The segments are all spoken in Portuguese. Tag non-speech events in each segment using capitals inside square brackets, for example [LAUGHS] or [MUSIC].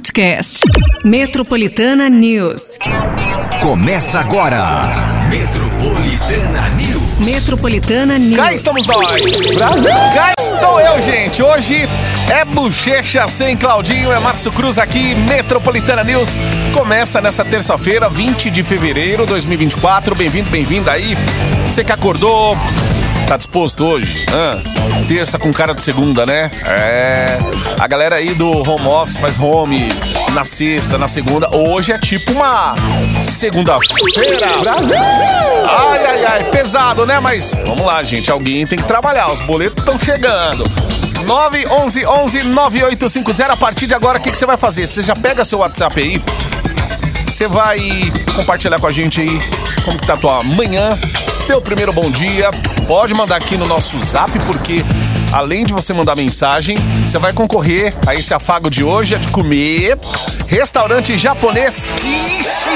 podcast. Metropolitana News. Começa agora. Metropolitana News. Metropolitana News. Cá estamos nós. Cá estou eu, gente. Hoje é Bochecha sem Claudinho, é Márcio Cruz aqui, Metropolitana News. Começa nessa terça-feira, 20 de fevereiro de 2024. Bem-vindo, bem-vinda aí. Você que acordou, tá disposto hoje? Hã? Terça com cara de segunda, né? É. A galera aí do home office faz home na sexta, na segunda. Hoje é tipo uma segunda-feira. Ai, ai, ai, pesado, né? Mas vamos lá, gente. Alguém tem que trabalhar. Os boletos estão chegando. 911 11 9850. A partir de agora, o que, que você vai fazer? Você já pega seu WhatsApp aí. Você vai compartilhar com a gente aí como que tá a tua manhã, teu primeiro bom dia. Pode mandar aqui no nosso zap, porque além de você mandar mensagem, você vai concorrer a esse afago de hoje, é de comer restaurante japonês Kishi.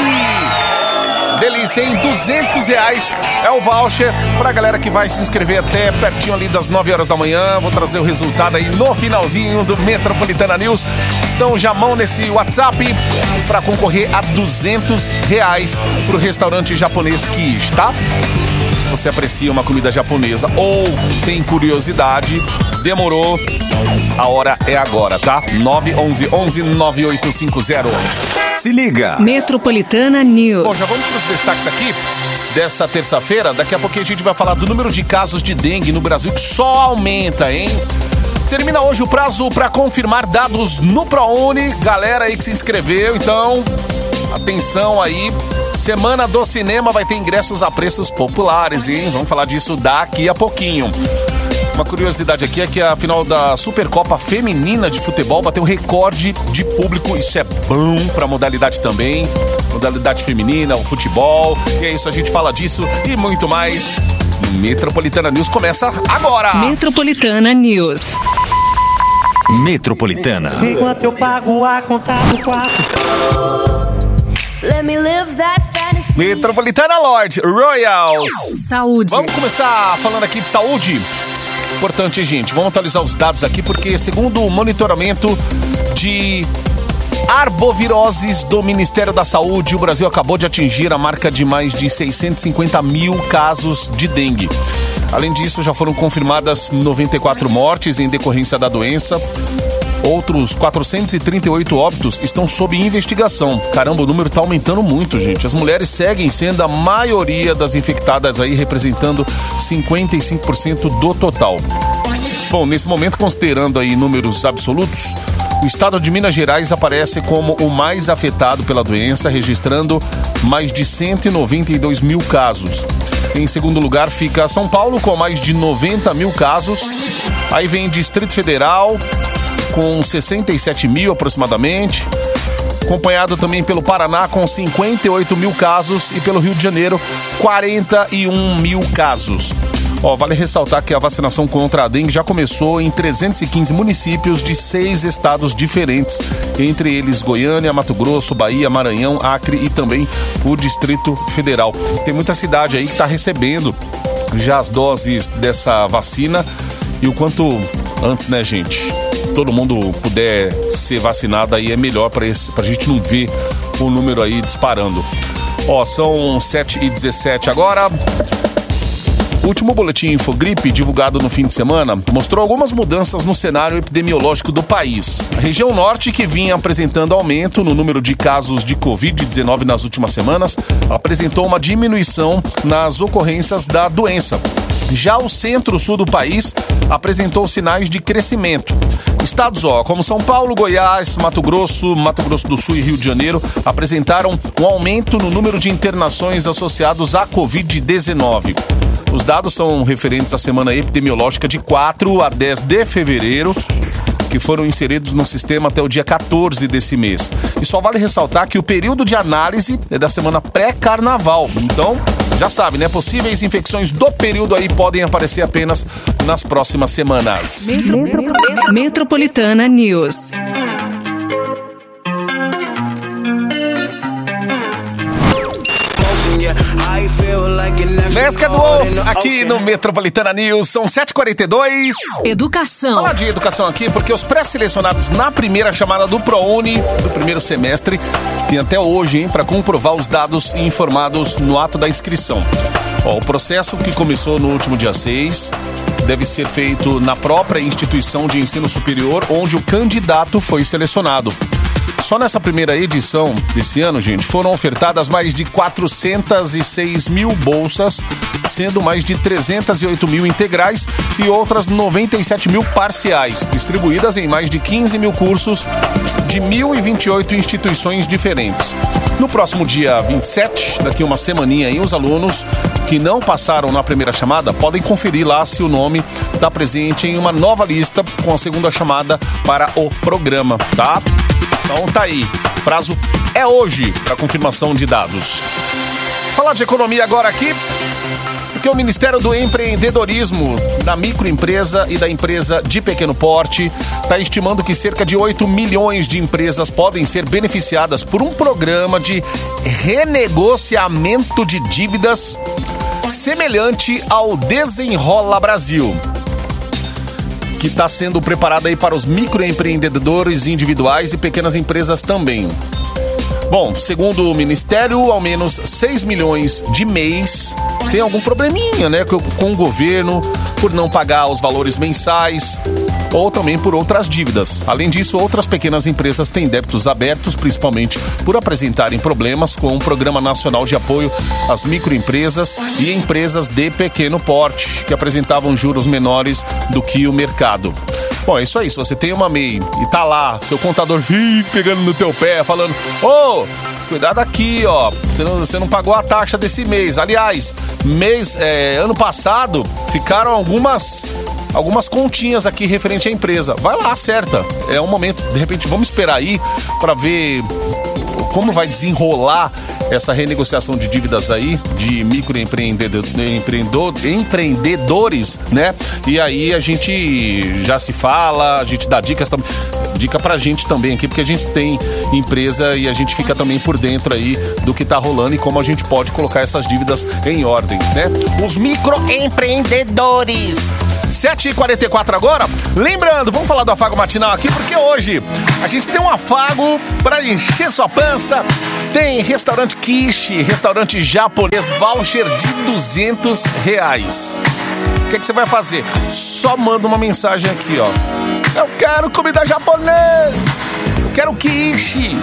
Delícia, hein? 200 reais é o voucher pra galera que vai se inscrever até pertinho ali das 9 horas da manhã. Vou trazer o resultado aí no finalzinho do Metropolitana News. Então já mão nesse WhatsApp pra concorrer a 200 reais pro restaurante japonês Kish, tá? Se você aprecia uma comida japonesa ou tem curiosidade, demorou, a hora é agora, tá? 911 11 9850. Se liga. Metropolitana News. Bom, já vamos para os destaques aqui dessa terça-feira. Daqui a pouquinho a gente vai falar do número de casos de dengue no Brasil que só aumenta, hein? Termina hoje o prazo para confirmar dados no ProUni. Galera aí que se inscreveu, então atenção aí. Semana do Cinema vai ter ingressos a preços populares, hein? Vamos falar disso daqui a pouquinho. Uma curiosidade aqui é que a final da Supercopa Feminina de Futebol bateu recorde de público. Isso é bom pra modalidade também. Modalidade feminina, o futebol. E é isso, a gente fala disso e muito mais. Metropolitana News começa agora. Metropolitana News. Metropolitana. Enquanto eu pago a conta do quarto. Let me live that fantasy. Metropolitana Lord Royals. Saúde. Vamos começar falando aqui de saúde. Importante, gente. Vamos atualizar os dados aqui, porque segundo o monitoramento de arboviroses do Ministério da Saúde, o Brasil acabou de atingir a marca de mais de 650 mil casos de dengue. Além disso, já foram confirmadas 94 mortes em decorrência da doença. Outros 438 óbitos estão sob investigação. Caramba, o número está aumentando muito, gente. As mulheres seguem sendo a maioria das infectadas aí, representando 55% do total. Bom, nesse momento, considerando aí números absolutos, o estado de Minas Gerais aparece como o mais afetado pela doença, registrando mais de 192 mil casos. Em segundo lugar fica São Paulo, com mais de 90 mil casos. Aí vem Distrito Federal, com 67 mil aproximadamente. Acompanhado também pelo Paraná, com 58 mil casos. E pelo Rio de Janeiro, 41 mil casos. Ó, vale ressaltar que a vacinação contra a dengue já começou em 315 municípios de seis estados diferentes, entre eles Goiânia, Mato Grosso, Bahia, Maranhão, Acre e também o Distrito Federal. Tem muita cidade aí que está recebendo já as doses dessa vacina e o quanto antes, né, gente? Todo mundo puder ser vacinado aí é melhor para a gente não ver o número aí disparando. Ó, são 7 e 17 agora. O último boletim Infogripe, divulgado no fim de semana, mostrou algumas mudanças no cenário epidemiológico do país. A região norte, que vinha apresentando aumento no número de casos de Covid-19 nas últimas semanas, apresentou uma diminuição nas ocorrências da doença. Já o centro-sul do país apresentou sinais de crescimento. Estados ó, como São Paulo, Goiás, Mato Grosso, Mato Grosso do Sul e Rio de Janeiro apresentaram um aumento no número de internações associados à Covid-19. Os dados são referentes à semana epidemiológica de 4 a 10 de fevereiro, que foram inseridos no sistema até o dia 14 desse mês. E só vale ressaltar que o período de análise é da semana pré-carnaval. Então, já sabe, né? Possíveis infecções do período aí podem aparecer apenas nas próximas semanas. Metro- Metropolitana News. Essa que é do ovo, aqui no Metropolitana News, são 7h42. Educação. Falar de educação aqui, porque os pré-selecionados na primeira chamada do ProUni, do primeiro semestre, tem até hoje, hein, para comprovar os dados informados no ato da inscrição. Ó, o processo que começou no último dia 6 deve ser feito na própria instituição de ensino superior onde o candidato foi selecionado. Só nessa primeira edição desse ano, gente, foram ofertadas mais de 406 mil bolsas, sendo mais de 308 mil integrais e outras 97 mil parciais, distribuídas em mais de 15 mil cursos de 1.028 instituições diferentes. No próximo dia 27, daqui uma semaninha aí, os alunos que não passaram na primeira chamada podem conferir lá se o nome está presente em uma nova lista com a segunda chamada para o programa, tá? Então tá aí. Prazo é hoje para confirmação de dados. Falar de economia agora aqui. Porque o Ministério do Empreendedorismo, da microempresa e da empresa de pequeno porte está estimando que cerca de 8 milhões de empresas podem ser beneficiadas por um programa de renegociamento de dívidas semelhante ao Desenrola Brasil que está sendo preparada aí para os microempreendedores individuais e pequenas empresas também. Bom, segundo o Ministério, ao menos 6 milhões de mês tem algum probleminha, né, com, com o governo por não pagar os valores mensais ou também por outras dívidas. Além disso, outras pequenas empresas têm débitos abertos, principalmente por apresentarem problemas com o Programa Nacional de Apoio às Microempresas e Empresas de Pequeno Porte, que apresentavam juros menores do que o mercado. Bom, é isso aí. Se você tem uma MEI e tá lá, seu contador vive pegando no teu pé, falando: Ô, oh, cuidado aqui, ó. Você não, você não pagou a taxa desse mês. Aliás, mês, é, ano passado, ficaram algumas algumas continhas aqui referente à empresa. Vai lá, acerta. É um momento, de repente, vamos esperar aí para ver como vai desenrolar essa renegociação de dívidas aí de microempreendedores, né? E aí a gente já se fala, a gente dá dicas também dica pra gente também aqui, porque a gente tem empresa e a gente fica também por dentro aí do que tá rolando e como a gente pode colocar essas dívidas em ordem, né? Os microempreendedores. 7h44 agora. Lembrando, vamos falar do afago matinal aqui, porque hoje a gente tem um afago para encher sua pança. Tem restaurante quiche, restaurante japonês, voucher de 200 reais. O que, é que você vai fazer? Só manda uma mensagem aqui, ó. Eu quero comida japonesa! Eu quero quiche!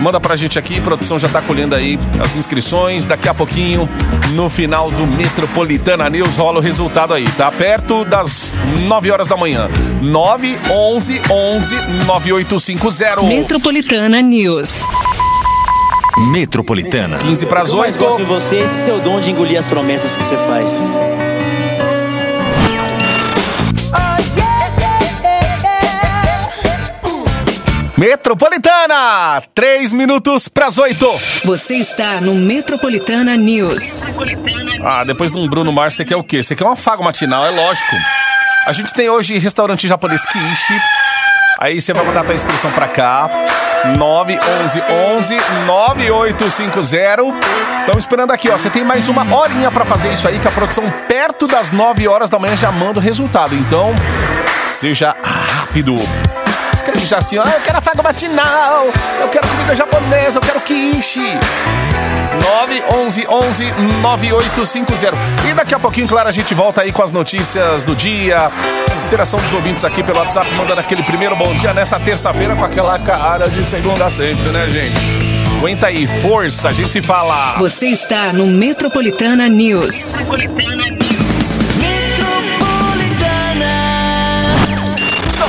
Manda pra gente aqui, produção já tá colhendo aí as inscrições. Daqui a pouquinho, no final do Metropolitana News, rola o resultado aí. Tá perto das 9 horas da manhã. 9 11 11 9850. Metropolitana News. Metropolitana. 15 para as Eu mais 8. gosto de você esse seu dom de engolir as promessas que você faz. Metropolitana! 3 minutos para as 8. Você está no Metropolitana News. Ah, depois de um Bruno Mars, você quer o quê? Você quer um afago matinal, é lógico. A gente tem hoje restaurante japonês Kishi. Aí você vai mandar a tua inscrição pra cá. 911 11 9850. Estamos esperando aqui, ó. Você tem mais uma horinha pra fazer isso aí, que a produção perto das 9 horas da manhã já manda o resultado. Então, seja rápido. Escreve já assim, ó. Eu quero afago matinal. Eu quero comida japonesa. Eu quero quiche. 911 11 9850. E daqui a pouquinho, claro, a gente volta aí com as notícias do dia. Interação dos ouvintes aqui pelo WhatsApp, mandando aquele primeiro bom dia nessa terça-feira com aquela cara de segunda sempre, né, gente? Aguenta aí, força, a gente se fala. Você está no Metropolitana News.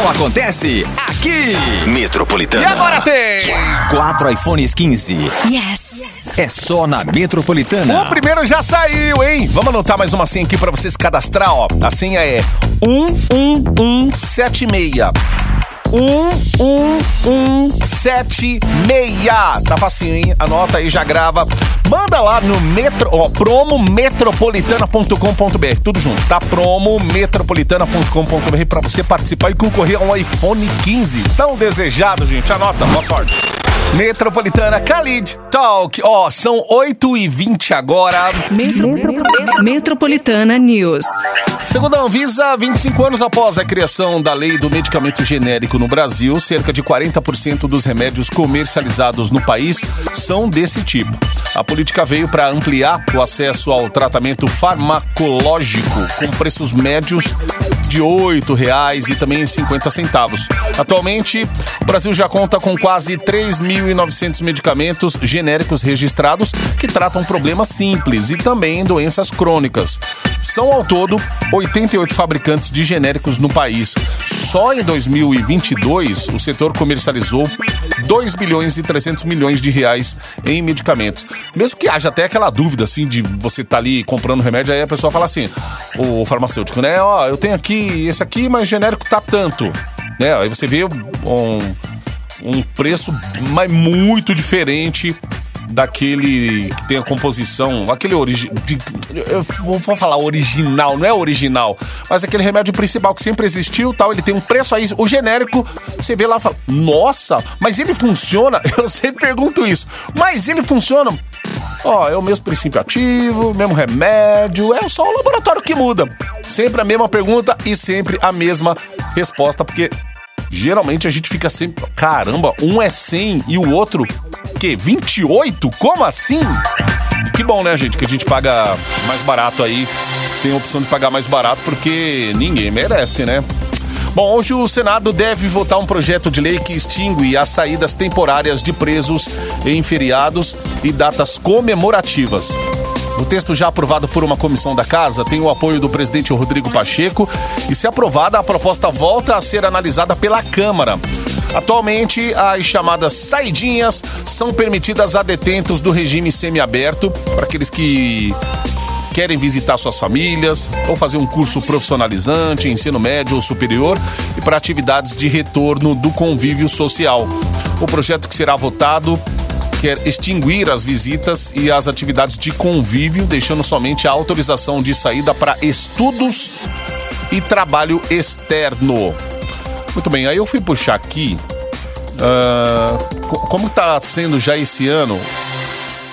Acontece aqui. E Metropolitana. agora tem! Quatro iPhones 15. Yes. É só na Metropolitana. O primeiro já saiu, hein? Vamos anotar mais uma senha aqui pra você se cadastrar, ó. A senha é 11176. 11176. Tá facinho, hein? Anota aí, já grava. Manda lá no metro, ó, promometropolitana.com.br. Tudo junto, tá? Promometropolitana.com.br pra você participar e concorrer a um iPhone 15. Tão desejado, gente. Anota, boa sorte. Metropolitana Khalid Talk. Ó, são 8 e 20 agora. Metro- Metropolitana News. Segundo a Anvisa, 25 anos após a criação da lei do medicamento genérico no Brasil, cerca de 40% dos remédios comercializados no país são desse tipo. A política veio para ampliar o acesso ao tratamento farmacológico com preços médios de R$ 8,00 e também 50 centavos. Atualmente, o Brasil já conta com quase 3.900 medicamentos genéricos registrados que tratam problemas simples e também doenças crônicas. São ao todo 88 fabricantes de genéricos no país. Só em 2022, o setor comercializou 2 bilhões e 300 milhões de reais em medicamentos. Mesmo que haja até aquela dúvida assim de você estar ali comprando remédio, aí a pessoa fala assim: o farmacêutico, né? Ó, eu tenho aqui esse aqui, mas genérico tá tanto. Né? Aí você vê um, um preço mas muito diferente daquele que tem a composição, aquele origi de, eu vou falar original, não é original, mas aquele remédio principal que sempre existiu, tal, ele tem um preço aí, o genérico, você vê lá e fala: "Nossa, mas ele funciona?" [LAUGHS] Eu sempre pergunto isso. Mas ele funciona? Ó, é o mesmo princípio ativo, mesmo remédio, é só o laboratório que muda. Sempre a mesma pergunta e sempre a mesma resposta, porque Geralmente a gente fica sempre, caramba, um é 100 e o outro, que 28? Como assim? Que bom, né, gente, que a gente paga mais barato aí. Tem a opção de pagar mais barato porque ninguém merece, né? Bom, hoje o Senado deve votar um projeto de lei que extingue as saídas temporárias de presos em feriados e datas comemorativas. O texto já aprovado por uma comissão da casa tem o apoio do presidente Rodrigo Pacheco e, se aprovada, a proposta volta a ser analisada pela Câmara. Atualmente, as chamadas saidinhas são permitidas a detentos do regime semiaberto, para aqueles que querem visitar suas famílias ou fazer um curso profissionalizante, ensino médio ou superior e para atividades de retorno do convívio social. O projeto que será votado quer extinguir as visitas e as atividades de convívio, deixando somente a autorização de saída para estudos e trabalho externo. Muito bem, aí eu fui puxar aqui co- como está sendo já esse ano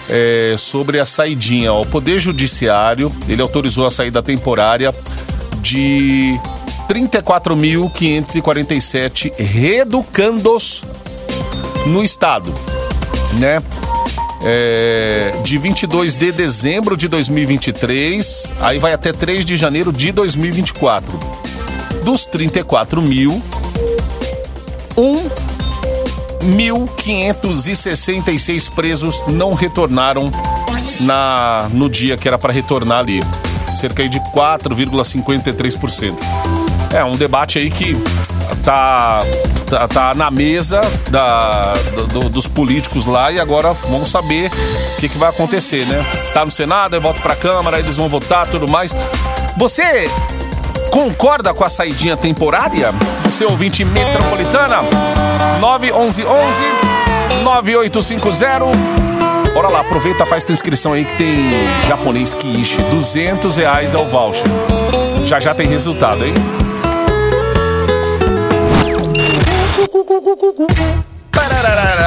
é, sobre a saidinha. Ó. O Poder Judiciário ele autorizou a saída temporária de 34.547 reeducandos no estado, né? É, de 22 de dezembro de 2023, aí vai até 3 de janeiro de 2024. Dos 34 mil, 1.566 presos não retornaram na, no dia que era para retornar ali. Cerca aí de 4,53%. É um debate aí que tá, tá, tá na mesa da, do- dos políticos lá e agora vamos saber o que, que vai acontecer, né? Tá no Senado, aí volta pra Câmara, eles vão votar tudo mais. Você concorda com a saidinha temporária? Você ouvinte metropolitana? 9111 9850 Bora lá, aproveita, faz tua inscrição aí que tem japonês quiche. 200 reais é o voucher. Já já tem resultado, hein?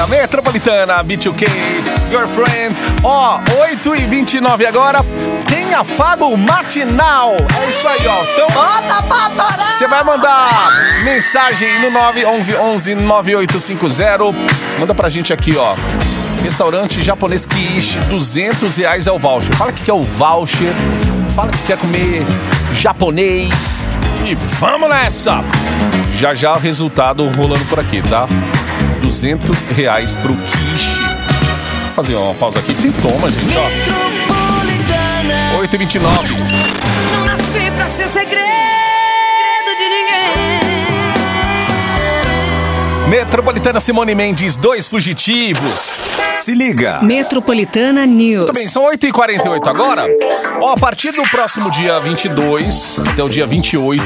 Metropolitana, B2K, Your Friend. Ó, 8 e 29 agora. Tem afago matinal. É isso aí, ó. Então, você vai mandar mensagem no 911 9850. Manda pra gente aqui, ó. Restaurante japonês Kiishi, 200 reais é o voucher. Fala que quer o voucher. Fala que quer comer japonês. E vamos nessa! Já já o resultado rolando por aqui, tá? 200 reais pro Kishi. Vou fazer uma pausa aqui. Tem toma, gente, ó. 8h29. Não nasci pra ser segredo Metropolitana Simone Mendes, dois fugitivos. Se liga. Metropolitana News. Muito bem, são 8h48 agora. Ó, a partir do próximo dia 22 até o dia 28,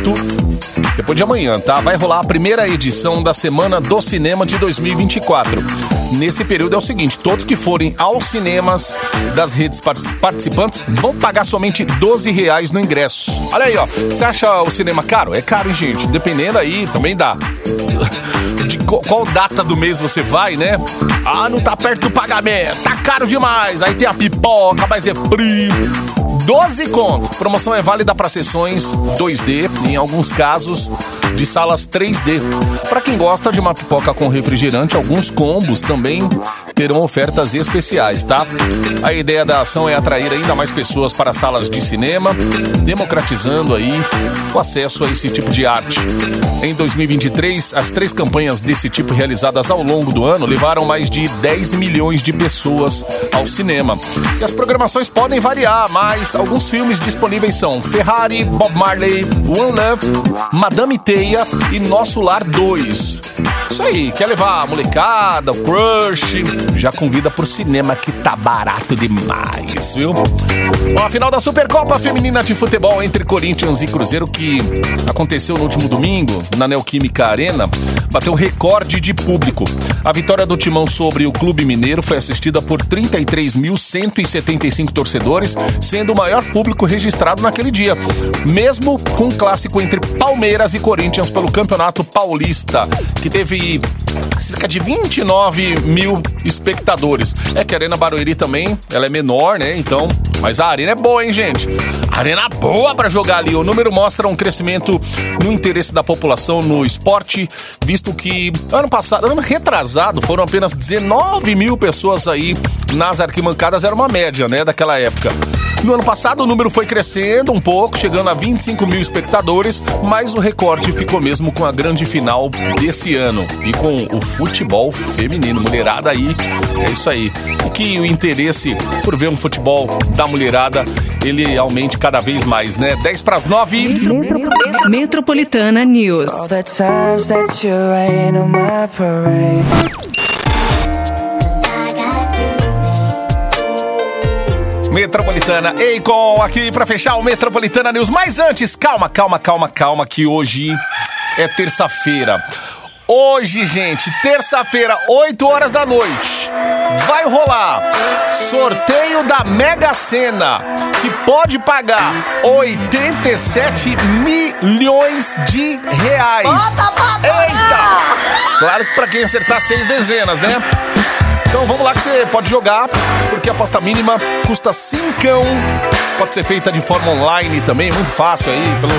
depois de amanhã, tá? Vai rolar a primeira edição da Semana do Cinema de 2024. Nesse período é o seguinte: todos que forem aos cinemas das redes partic- participantes vão pagar somente 12 reais no ingresso. Olha aí, ó. Você acha o cinema caro? É caro, hein, gente? Dependendo aí, também dá. Qual data do mês você vai, né? Ah, não tá perto do pagamento, tá caro demais. Aí tem a pipoca, mas é frio. 12 conto. Promoção é válida para sessões 2D e em alguns casos de salas 3D. Para quem gosta de uma pipoca com refrigerante, alguns combos também terão ofertas especiais, tá? A ideia da ação é atrair ainda mais pessoas para salas de cinema, democratizando aí o acesso a esse tipo de arte. Em 2023, as três campanhas desse tipo realizadas ao longo do ano levaram mais de 10 milhões de pessoas ao cinema. E as programações podem variar, mas alguns filmes disponíveis são Ferrari, Bob Marley, One Love, Madame Teia e Nosso Lar 2. Isso aí, quer levar a molecada, o crush, já convida pro cinema que tá barato demais, viu? A final da Supercopa Feminina de Futebol entre Corinthians e Cruzeiro, que aconteceu no último domingo, na Neoquímica Arena, bateu recorde de público. A vitória do Timão sobre o Clube Mineiro foi assistida por 33.175 torcedores, sendo o maior público registrado naquele dia, mesmo com o clássico entre Palmeiras e Corinthians pelo Campeonato Paulista, que teve cerca de 29 mil espectadores. É que a Arena Barueri também, ela é menor, né? Então, mas a arena é boa, hein, gente? Arena boa pra jogar ali. O número mostra um crescimento no interesse da população no esporte, visto que ano passado, ano retrasado, foram apenas 19 mil pessoas aí nas arquibancadas, era uma média, né, daquela época. No ano passado o número foi crescendo um pouco, chegando a 25 mil espectadores, mas o recorde ficou mesmo com a grande final desse ano e com o futebol feminino. Mulherada aí, é isso aí. E que o interesse por ver um futebol da mulherada ele aumente cada vez mais, né? 10 para as 9. Metropolitana News. Metropolitana Eicon aqui pra fechar o Metropolitana News. Mas antes, calma, calma, calma, calma, que hoje é terça-feira. Hoje, gente, terça-feira, 8 horas da noite, vai rolar sorteio da Mega Sena, que pode pagar 87 milhões de reais. Eita! Claro que pra quem acertar seis dezenas, né? Então vamos lá que você pode jogar, porque a aposta mínima custa cincão. Pode ser feita de forma online também, muito fácil aí, pelo,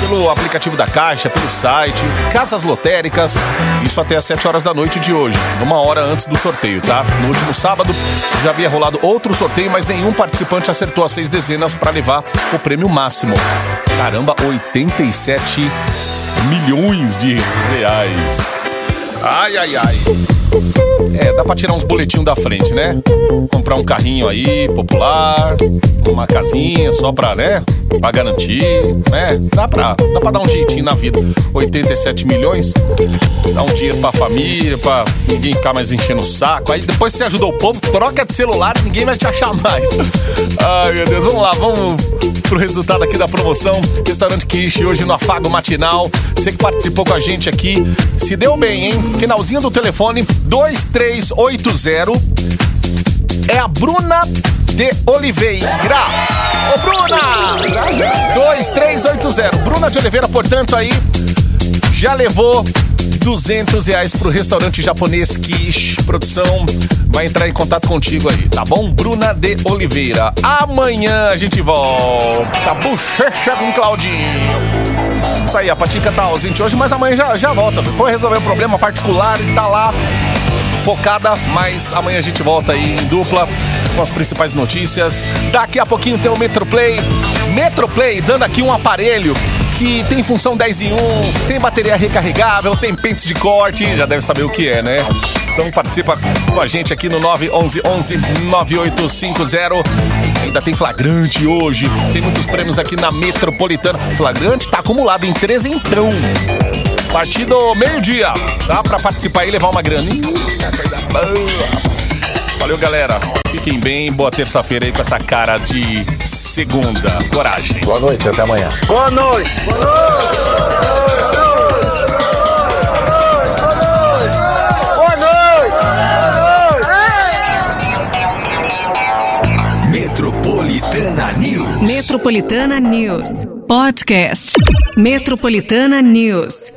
pelo aplicativo da Caixa, pelo site, casas lotéricas, isso até às 7 horas da noite de hoje, uma hora antes do sorteio, tá? No último sábado já havia rolado outro sorteio, mas nenhum participante acertou as seis dezenas para levar o prêmio máximo. Caramba, 87 milhões de reais. Ai, ai, ai. É, dá pra tirar uns boletinhos da frente, né? Comprar um carrinho aí, popular, uma casinha só pra, né? Pra garantir, né? Dá pra, dá pra dar um jeitinho na vida. 87 milhões, dá um dinheiro pra família, pra ninguém ficar mais enchendo o saco. Aí depois você ajuda o povo, troca de celular, ninguém vai te achar mais. Ai, meu Deus, vamos lá, vamos pro resultado aqui da promoção. Restaurante Kish, hoje no Afago Matinal. Você que participou com a gente aqui, se deu bem, hein? Finalzinho do telefone 2380 é a Bruna de Oliveira. Ô, Bruna! 2380. Bruna de Oliveira, portanto, aí já levou 200 reais pro restaurante japonês Kish. Produção vai entrar em contato contigo aí, tá bom? Bruna de Oliveira. Amanhã a gente volta. Bochecha com Claudinho. Isso aí, a Patica tá ausente hoje, mas amanhã já, já volta. Foi resolver um problema particular e tá lá focada, mas amanhã a gente volta aí em dupla com as principais notícias. Daqui a pouquinho tem o Metroplay. Metroplay dando aqui um aparelho que tem função 10 em 1, tem bateria recarregável, tem pentes de corte, já deve saber o que é, né? Então participa com a gente aqui no 911 11 9850. Ainda tem flagrante hoje. Tem muitos prêmios aqui na Metropolitana. Flagrante tá acumulado em trezentão. Partido meio-dia. Dá pra participar e levar uma graninha. Valeu, galera. Fiquem bem. Boa terça-feira aí com essa cara de segunda. Coragem. Boa noite, até amanhã. Boa noite. Boa noite. Metropolitana News. Metropolitana News. Podcast. Metropolitana News.